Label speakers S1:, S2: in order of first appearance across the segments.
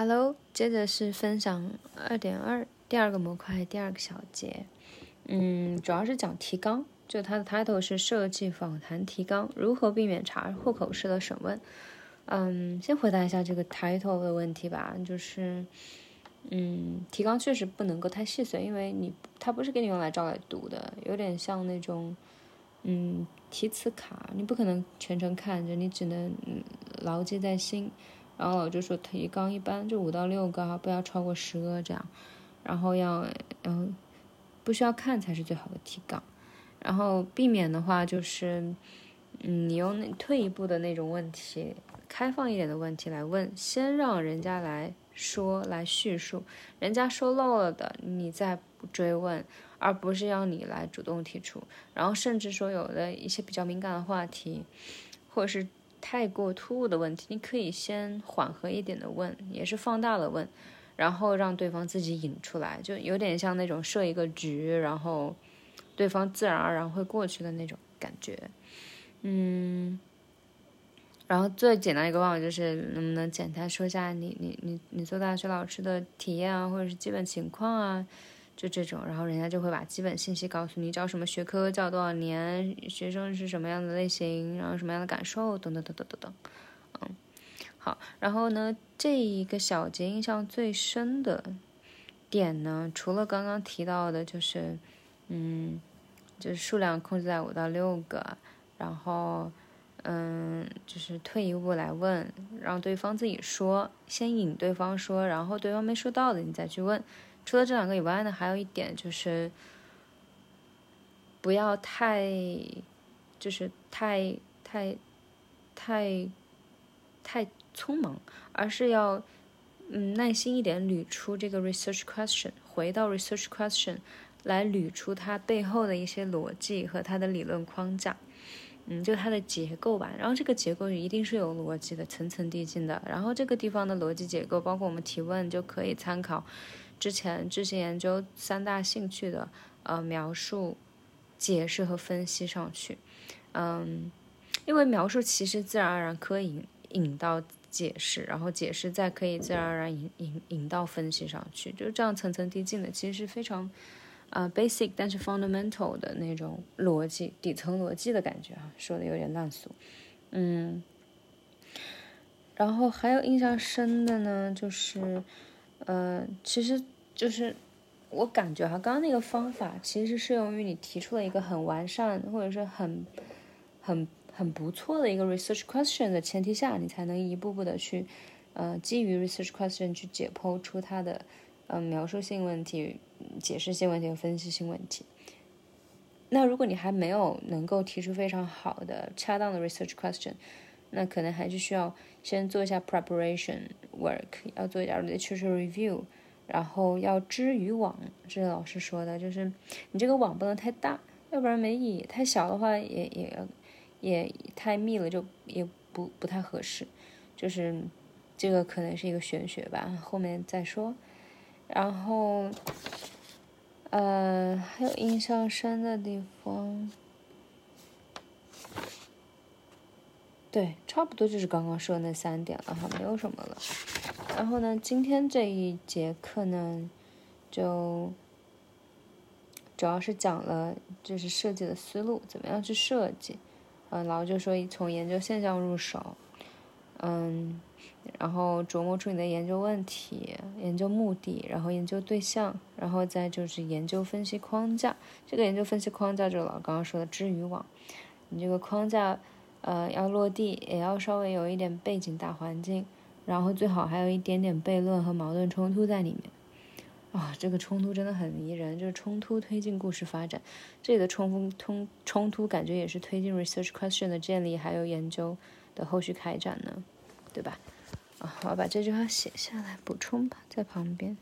S1: Hello，接着是分享二点二第二个模块第二个小节，嗯，主要是讲提纲，就它的 title 是设计访谈提纲，如何避免查户口式的审问。嗯，先回答一下这个 title 的问题吧，就是，嗯，提纲确实不能够太细碎，因为你它不是给你用来照来读的，有点像那种，嗯，提词卡，你不可能全程看着，你只能嗯牢记在心。然后就说提纲一般就五到六个，不要超过十个这样。然后要，嗯，不需要看才是最好的提纲。然后避免的话就是，嗯，你用那退一步的那种问题，开放一点的问题来问，先让人家来说来叙述，人家说漏了的你再追问，而不是要你来主动提出。然后甚至说有的一些比较敏感的话题，或者是。太过突兀的问题，你可以先缓和一点的问，也是放大了问，然后让对方自己引出来，就有点像那种设一个局，然后对方自然而然会过去的那种感觉。嗯，然后最简单一个办法就是能不能简单说一下你你你你做大学老师的体验啊，或者是基本情况啊。就这种，然后人家就会把基本信息告诉你，教什么学科，教多少年，学生是什么样的类型，然后什么样的感受，等等等等等等。嗯，好，然后呢，这一个小节印象最深的点呢，除了刚刚提到的，就是，嗯，就是数量控制在五到六个，然后，嗯，就是退一步来问，让对方自己说，先引对方说，然后对方没说到的，你再去问。除了这两个以外呢，还有一点就是，不要太，就是太太太太匆忙，而是要嗯耐心一点捋出这个 research question，回到 research question 来捋出它背后的一些逻辑和它的理论框架，嗯，就它的结构吧。然后这个结构一定是有逻辑的，层层递进的。然后这个地方的逻辑结构，包括我们提问就可以参考。之前执行研究三大兴趣的呃描述、解释和分析上去，嗯，因为描述其实自然而然可以引引到解释，然后解释再可以自然而然引引引到分析上去，就这样层层递进的，其实是非常啊 basic 但是 fundamental 的那种逻辑底层逻辑的感觉啊，说的有点烂俗，嗯，然后还有印象深的呢，就是。呃，其实就是我感觉哈，刚刚那个方法其实适用于你提出了一个很完善或者是很很很不错的一个 research question 的前提下，你才能一步步的去呃基于 research question 去解剖出它的呃描述性问题、解释性问题和分析性问题。那如果你还没有能够提出非常好的恰当的 research question，那可能还是需要先做一下 preparation work，要做一点 literature review，然后要织渔网，这是老师说的，就是你这个网不能太大，要不然没意义；太小的话也也也太密了，就也不不太合适。就是这个可能是一个玄学吧，后面再说。然后，呃，还有印象深的地方。对，差不多就是刚刚说的那三点了哈，没有什么了。然后呢，今天这一节课呢，就主要是讲了就是设计的思路，怎么样去设计。嗯，然后就说从研究现象入手，嗯，然后琢磨出你的研究问题、研究目的，然后研究对象，然后再就是研究分析框架。这个研究分析框架就是老刚刚说的织渔网，你这个框架。呃，要落地，也要稍微有一点背景大环境，然后最好还有一点点悖论和矛盾冲突在里面。啊，这个冲突真的很迷人，就是冲突推进故事发展。这里的冲突冲冲突感觉也是推进 research question 的建立，还有研究的后续开展呢，对吧？啊，我要把这句话写下来补充吧，在旁边。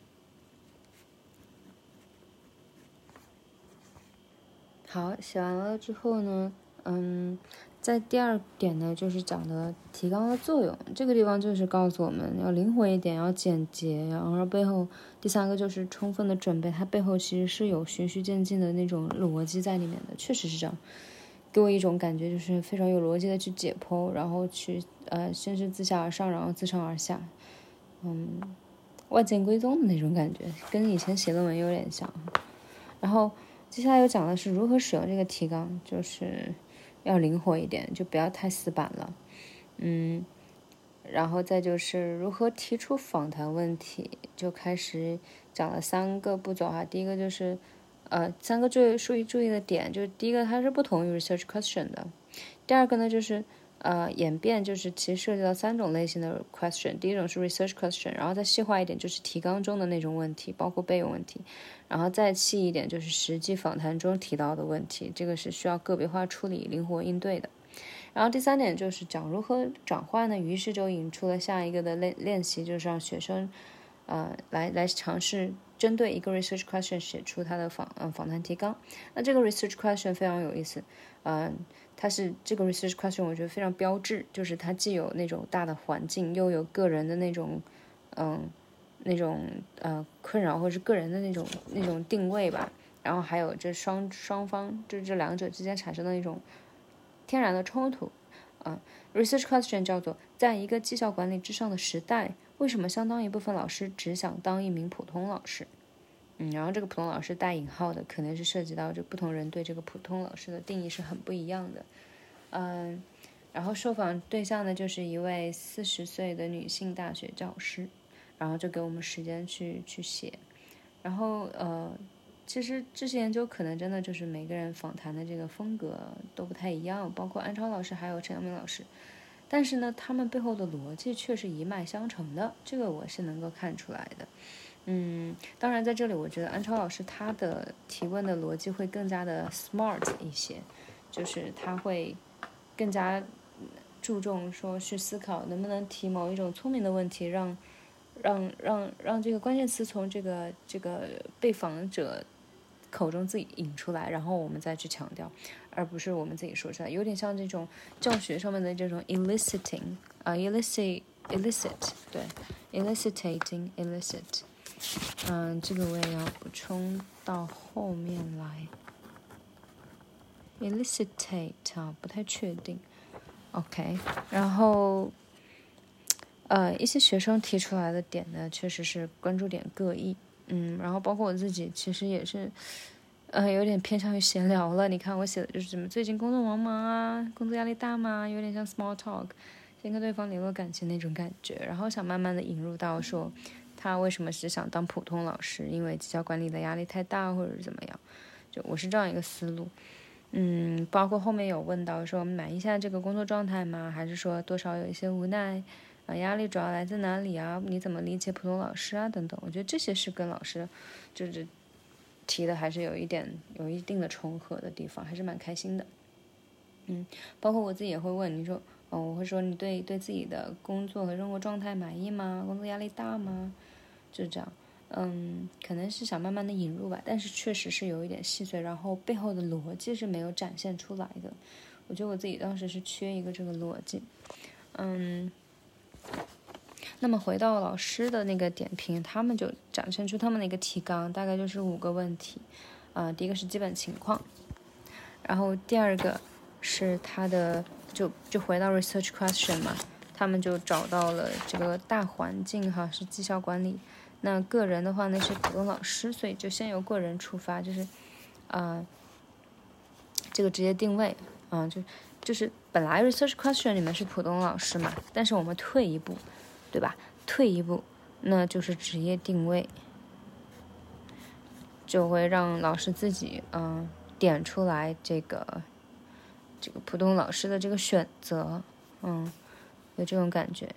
S1: 好，写完了之后呢，嗯。在第二点呢，就是讲的提纲的作用。这个地方就是告诉我们要灵活一点，要简洁。然后背后第三个就是充分的准备，它背后其实是有循序渐进的那种逻辑在里面的，确实是这样。给我一种感觉，就是非常有逻辑的去解剖，然后去呃先是自下而上，然后自上而下。嗯，万剑归宗的那种感觉，跟以前写论文有点像。然后接下来又讲的是如何使用这个提纲，就是要灵活一点，就不要太死板了。嗯，然后再就是如何提出访谈问题，就开始讲了三个步骤哈。第一个就是，呃，三个最注意注意的点，就是第一个它是不同于 research question 的。第二个呢就是。呃，演变就是其实涉及到三种类型的 question，第一种是 research question，然后再细化一点就是提纲中的那种问题，包括备用问题，然后再细一点就是实际访谈中提到的问题，这个是需要个别化处理、灵活应对的。然后第三点就是讲如何转换呢？于是就引出了下一个的练练习，就是让学生，呃，来来尝试针对一个 research question 写出他的访嗯访谈提纲。那这个 research question 非常有意思，嗯。它是这个 research question，我觉得非常标志，就是它既有那种大的环境，又有个人的那种，嗯，那种呃困扰或者是个人的那种那种定位吧。然后还有这双双方，就这两者之间产生的那种天然的冲突。啊，research question 叫做在一个绩效管理之上的时代，为什么相当一部分老师只想当一名普通老师？嗯，然后这个普通老师带引号的，可能是涉及到这不同人对这个普通老师的定义是很不一样的。嗯，然后受访对象呢，就是一位四十岁的女性大学教师，然后就给我们时间去去写。然后呃，其实这些研究可能真的就是每个人访谈的这个风格都不太一样，包括安超老师还有陈阳明老师，但是呢，他们背后的逻辑却是一脉相承的，这个我是能够看出来的。嗯，当然，在这里我觉得安超老师他的提问的逻辑会更加的 smart 一些，就是他会更加注重说去思考能不能提某一种聪明的问题，让让让让这个关键词从这个这个被访者口中自己引出来，然后我们再去强调，而不是我们自己说出来，有点像这种教学上面的这种 eliciting 啊，elicit elicit 对，eliciting elicit。嗯，这个我也要补充到后面来。elicitate 啊，不太确定。OK，然后，呃，一些学生提出来的点呢，确实是关注点各异。嗯，然后包括我自己，其实也是，呃，有点偏向于闲聊了。你看我写的就是什么最近工作忙不忙啊？工作压力大吗？有点像 small talk，先跟对方联络感情那种感觉，然后想慢慢的引入到说。他为什么只想当普通老师？因为绩效管理的压力太大，或者是怎么样？就我是这样一个思路。嗯，包括后面有问到说满意现在这个工作状态吗？还是说多少有一些无奈？啊，压力主要来自哪里啊？你怎么理解普通老师啊？等等，我觉得这些是跟老师就是提的还是有一点有一定的重合的地方，还是蛮开心的。嗯，包括我自己也会问你说，哦，我会说你对对自己的工作和生活状态满意吗？工作压力大吗？就这样，嗯，可能是想慢慢的引入吧，但是确实是有一点细碎，然后背后的逻辑是没有展现出来的。我觉得我自己当时是缺一个这个逻辑，嗯。那么回到老师的那个点评，他们就展现出他们的一个提纲，大概就是五个问题，啊，第一个是基本情况，然后第二个是他的，就就回到 research question 嘛，他们就找到了这个大环境哈，是绩效管理。那个人的话呢是普通老师，所以就先由个人出发，就是，啊，这个职业定位，啊，就就是本来 research question 里面是普通老师嘛，但是我们退一步，对吧？退一步，那就是职业定位，就会让老师自己，嗯，点出来这个，这个普通老师的这个选择，嗯，有这种感觉。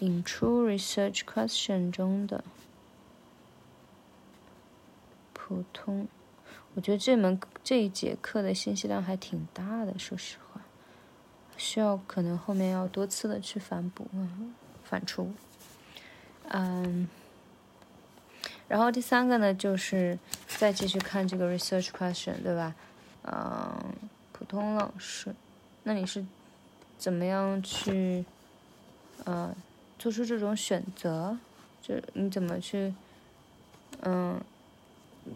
S1: 引出 research question 中的普通，我觉得这门这一节课的信息量还挺大的，说实话，需要可能后面要多次的去反补啊，反出。嗯，然后第三个呢，就是再继续看这个 research question，对吧？嗯，普通老师，那你是怎么样去，呃？做出这种选择，就你怎么去，嗯，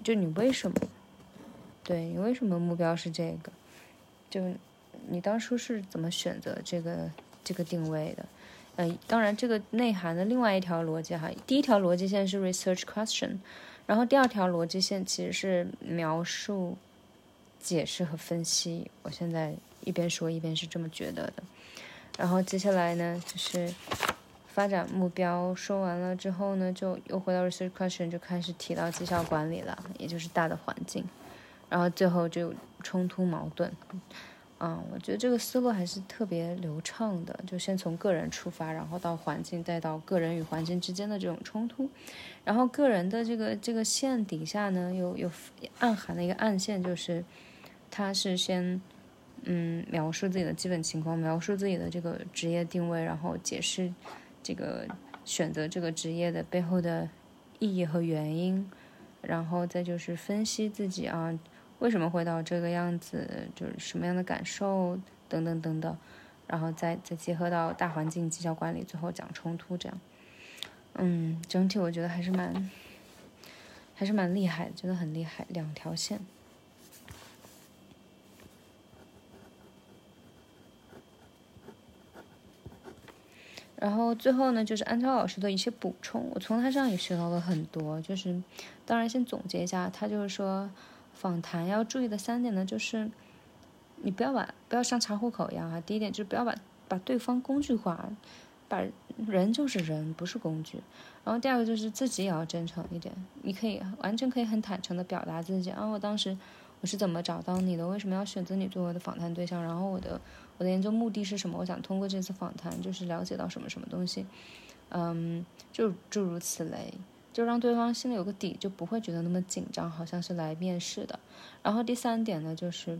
S1: 就你为什么？对你为什么目标是这个？就你当初是怎么选择这个这个定位的？呃，当然这个内涵的另外一条逻辑哈，第一条逻辑线是 research question，然后第二条逻辑线其实是描述、解释和分析。我现在一边说一边是这么觉得的。然后接下来呢，就是发展目标说完了之后呢，就又回到 research question，就开始提到绩效管理了，也就是大的环境。然后最后就冲突矛盾。嗯，我觉得这个思路还是特别流畅的，就先从个人出发，然后到环境，再到个人与环境之间的这种冲突，然后个人的这个这个线底下呢，有有暗含的一个暗线，就是他是先嗯描述自己的基本情况，描述自己的这个职业定位，然后解释这个选择这个职业的背后的意义和原因，然后再就是分析自己啊。为什么会到这个样子？就是什么样的感受等等等等，然后再再结合到大环境绩效管理，最后讲冲突这样。嗯，整体我觉得还是蛮还是蛮厉害，真的很厉害，两条线。然后最后呢，就是安超老师的一些补充，我从他身上也学到了很多。就是当然先总结一下，他就是说。访谈要注意的三点呢，就是你不要把不要像查户口一样啊。第一点就是不要把把对方工具化，把人就是人，不是工具。然后第二个就是自己也要真诚一点，你可以完全可以很坦诚的表达自己啊。我当时我是怎么找到你的？为什么要选择你作为我的访谈对象？然后我的我的研究目的是什么？我想通过这次访谈就是了解到什么什么东西，嗯，就诸如此类。就让对方心里有个底，就不会觉得那么紧张，好像是来面试的。然后第三点呢，就是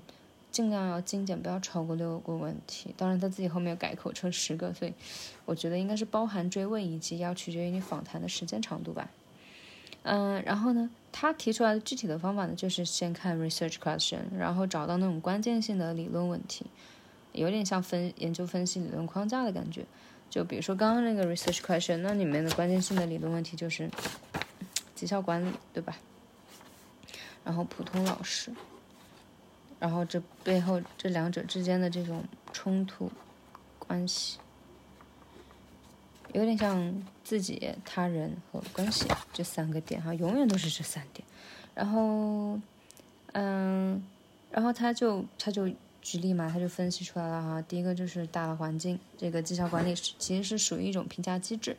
S1: 尽量要精简，不要超过六个问题。当然他自己后面改口成十个，所以我觉得应该是包含追问以及要取决于你访谈的时间长度吧。嗯，然后呢，他提出来的具体的方法呢，就是先看 research question，然后找到那种关键性的理论问题，有点像分研究分析理论框架的感觉。就比如说刚刚那个 research question，那里面的关键性的理论问题就是绩效管理，对吧？然后普通老师，然后这背后这两者之间的这种冲突关系，有点像自己、他人和关系这三个点哈，永远都是这三点。然后，嗯，然后他就他就。举例嘛，他就分析出来了哈。第一个就是大的环境，这个绩效管理其实是属于一种评价机制，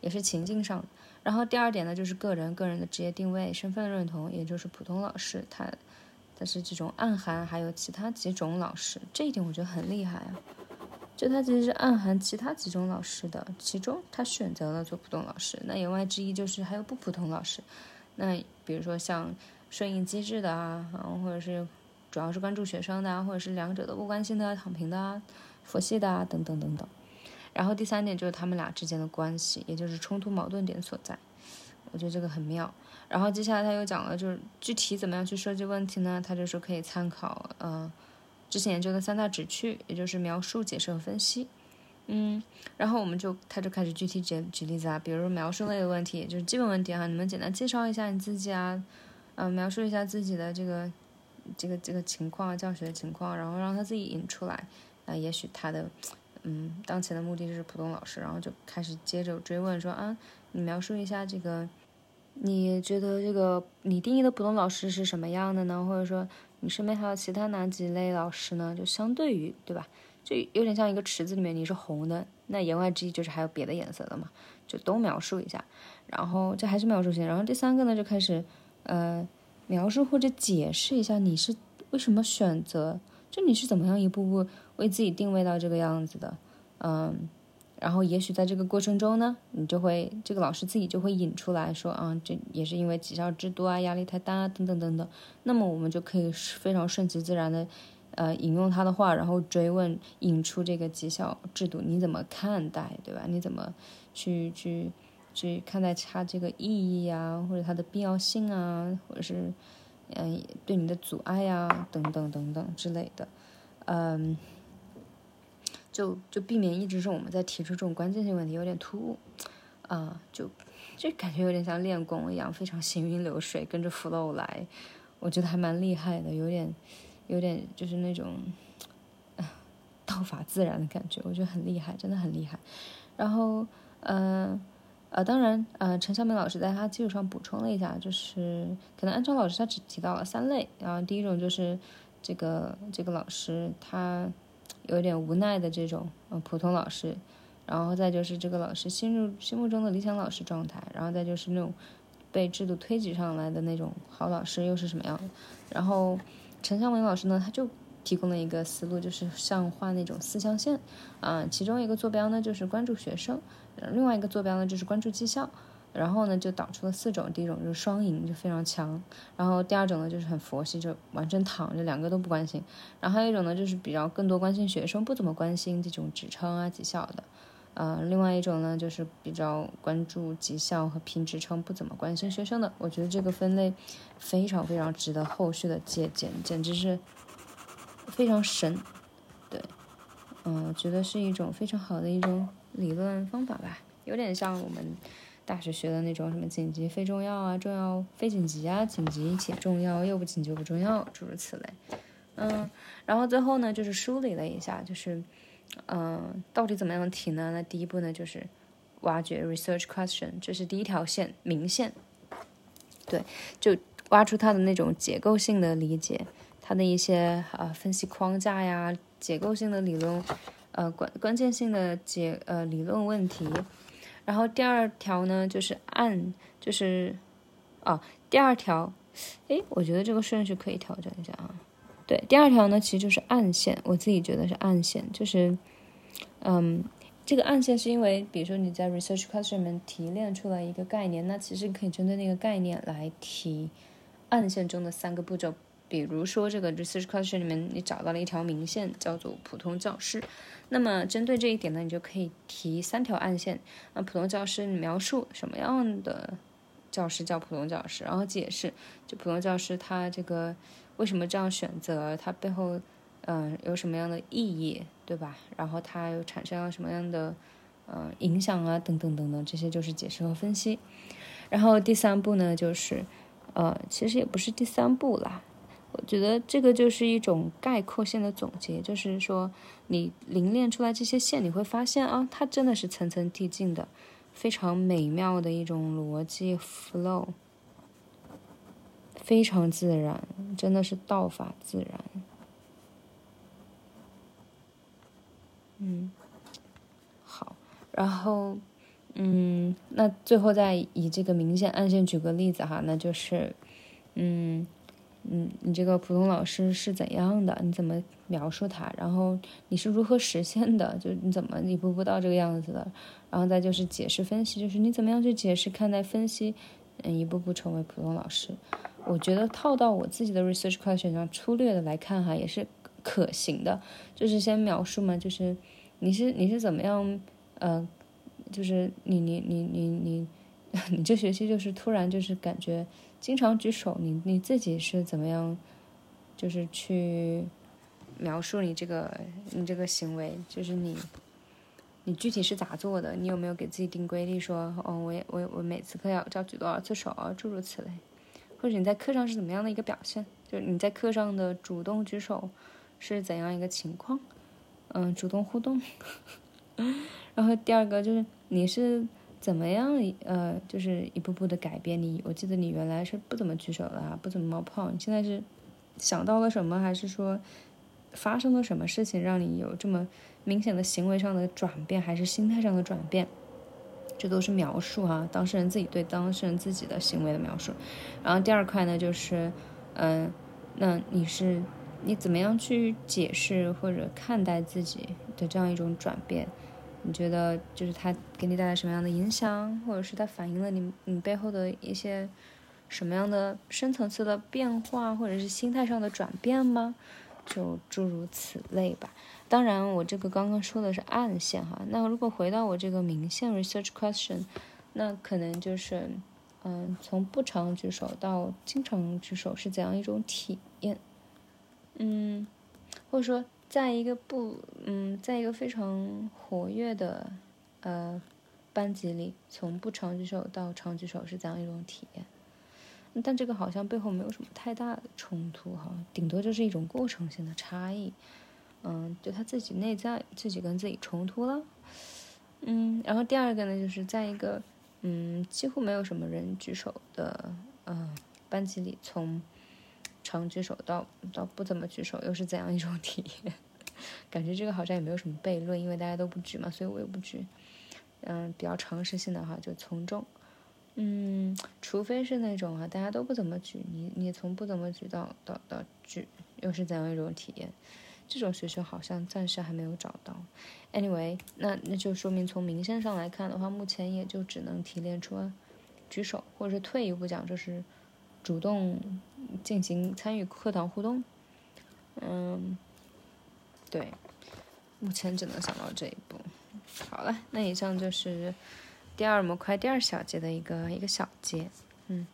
S1: 也是情境上。然后第二点呢，就是个人个人的职业定位、身份认同，也就是普通老师，他他是这种暗含还有其他几种老师，这一点我觉得很厉害啊。就他其实是暗含其他几种老师的，其中他选择了做普通老师。那言外之意就是还有不普通老师。那比如说像顺应机制的啊，然后或者是。主要是关注学生的啊，或者是两者都不关心的、躺平的啊、佛系的啊，等等等等。然后第三点就是他们俩之间的关系，也就是冲突矛盾点所在。我觉得这个很妙。然后接下来他又讲了，就是具体怎么样去设计问题呢？他就说可以参考呃之前研究的三大指区，也就是描述、解释和分析。嗯，然后我们就他就开始具体举举例子啊，比如描述类的问题，就是基本问题哈，你们简单介绍一下你自己啊，嗯，描述一下自己的这个。这个这个情况，教学的情况，然后让他自己引出来。那也许他的，嗯，当前的目的就是普通老师，然后就开始接着追问说啊，你描述一下这个，你觉得这个你定义的普通老师是什么样的呢？或者说你身边还有其他哪几类老师呢？就相对于，对吧？就有点像一个池子里面你是红的，那言外之意就是还有别的颜色的嘛，就都描述一下。然后这还是描述性，然后第三个呢就开始，呃。描述或者解释一下你是为什么选择，就你是怎么样一步步为自己定位到这个样子的，嗯，然后也许在这个过程中呢，你就会这个老师自己就会引出来说啊，这也是因为绩效制度啊，压力太大啊，等等等等。那么我们就可以非常顺其自然的，呃，引用他的话，然后追问，引出这个绩效制度你怎么看待，对吧？你怎么去去？去看待它这个意义啊，或者它的必要性啊，或者是嗯对你的阻碍啊，等等等等之类的，嗯，就就避免一直是我们在提出这种关键性问题有点突兀。啊，就就感觉有点像练功一样，非常行云流水，跟着 flow 来，我觉得还蛮厉害的，有点有点就是那种道法自然的感觉，我觉得很厉害，真的很厉害。然后，呃，呃，当然，呃，陈晓明老师在他基础上补充了一下，就是可能安超老师他只提到了三类，然后第一种就是这个这个老师他有点无奈的这种呃普通老师，然后再就是这个老师心入心目中的理想老师状态，然后再就是那种被制度推举上来的那种好老师又是什么样的？然后陈晓明老师呢，他就。提供了一个思路，就是像画那种四象限，啊，其中一个坐标呢就是关注学生，另外一个坐标呢就是关注绩效，然后呢就导出了四种，第一种就是双赢，就非常强，然后第二种呢就是很佛系，就完全躺着，两个都不关心，然后还有一种呢就是比较更多关心学生，不怎么关心这种职称啊绩效的，呃，另外一种呢就是比较关注绩效和评职称，不怎么关心学生的，我觉得这个分类非常非常值得后续的借鉴，简直是。非常神，对，嗯，我觉得是一种非常好的一种理论方法吧，有点像我们大学学的那种什么紧急非重要啊，重要非紧急啊，紧急且重要又不紧急不重要，诸如此类。嗯，然后最后呢，就是梳理了一下，就是，嗯，到底怎么样提呢？那第一步呢，就是挖掘 research question，这是第一条线，明线，对，就挖出它的那种结构性的理解。它的一些呃分析框架呀，结构性的理论，呃关关键性的结呃理论问题，然后第二条呢就是按就是，哦第二条，哎我觉得这个顺序可以调整一下啊，对第二条呢其实就是暗线，我自己觉得是暗线，就是，嗯这个暗线是因为比如说你在 research question 里面提炼出来一个概念，那其实可以针对那个概念来提暗线中的三个步骤。比如说，这个 research question 里面你找到了一条明线，叫做普通教师。那么针对这一点呢，你就可以提三条暗线。那普通教师，你描述什么样的教师叫普通教师，然后解释就普通教师他这个为什么这样选择，他背后嗯有什么样的意义，对吧？然后他又产生了什么样的嗯影响啊，等等等等，这些就是解释和分析。然后第三步呢，就是呃，其实也不是第三步啦。我觉得这个就是一种概括性的总结，就是说你凝练出来这些线，你会发现啊，它真的是层层递进的，非常美妙的一种逻辑 flow，非常自然，真的是道法自然。嗯，好，然后嗯，那最后再以这个明线暗线举个例子哈，那就是嗯。嗯，你这个普通老师是怎样的？你怎么描述他？然后你是如何实现的？就你怎么一步步到这个样子的？然后再就是解释分析，就是你怎么样去解释、看待、分析，嗯，一步步成为普通老师。我觉得套到我自己的 research question 上，粗略的来看哈，也是可行的。就是先描述嘛，就是你是你是怎么样，呃，就是你你你你，你 你这学期就是突然就是感觉。经常举手，你你自己是怎么样？就是去描述你这个你这个行为，就是你你具体是咋做的？你有没有给自己定规律，说哦，我我我每次课要要举多少次手，诸如此类。或者你在课上是怎么样的一个表现？就是你在课上的主动举手是怎样一个情况？嗯，主动互动。然后第二个就是你是。怎么样？呃，就是一步步的改变。你，我记得你原来是不怎么举手的，不怎么冒泡。你现在是想到了什么，还是说发生了什么事情让你有这么明显的行为上的转变，还是心态上的转变？这都是描述哈，当事人自己对当事人自己的行为的描述。然后第二块呢，就是，嗯，那你是你怎么样去解释或者看待自己的这样一种转变？你觉得就是它给你带来什么样的影响，或者是它反映了你你背后的一些什么样的深层次的变化，或者是心态上的转变吗？就诸如此类吧。当然，我这个刚刚说的是暗线哈。那如果回到我这个明线 research question，那可能就是嗯，从不常举手到经常举手是怎样一种体验？嗯，或者说。在一个不，嗯，在一个非常活跃的，呃，班级里，从不常举手到常举手是怎样一种体验？但这个好像背后没有什么太大的冲突哈，顶多就是一种过程性的差异。嗯，就他自己内在自己跟自己冲突了。嗯，然后第二个呢，就是在一个嗯几乎没有什么人举手的嗯班级里，从常举手到到不怎么举手，又是怎样一种体验？感觉这个好像也没有什么悖论，因为大家都不举嘛，所以我也不举。嗯，比较常识性的话就从众。嗯，除非是那种啊，大家都不怎么举，你你从不怎么举到到到举，又是怎样一种体验？这种学校好像暂时还没有找到。Anyway，那那就说明从名声上来看的话，目前也就只能提炼出举手，或者是退一步讲，就是主动进行参与课堂互动。嗯，对，目前只能想到这一步。好了，那以上就是第二模块第二小节的一个一个小节，嗯。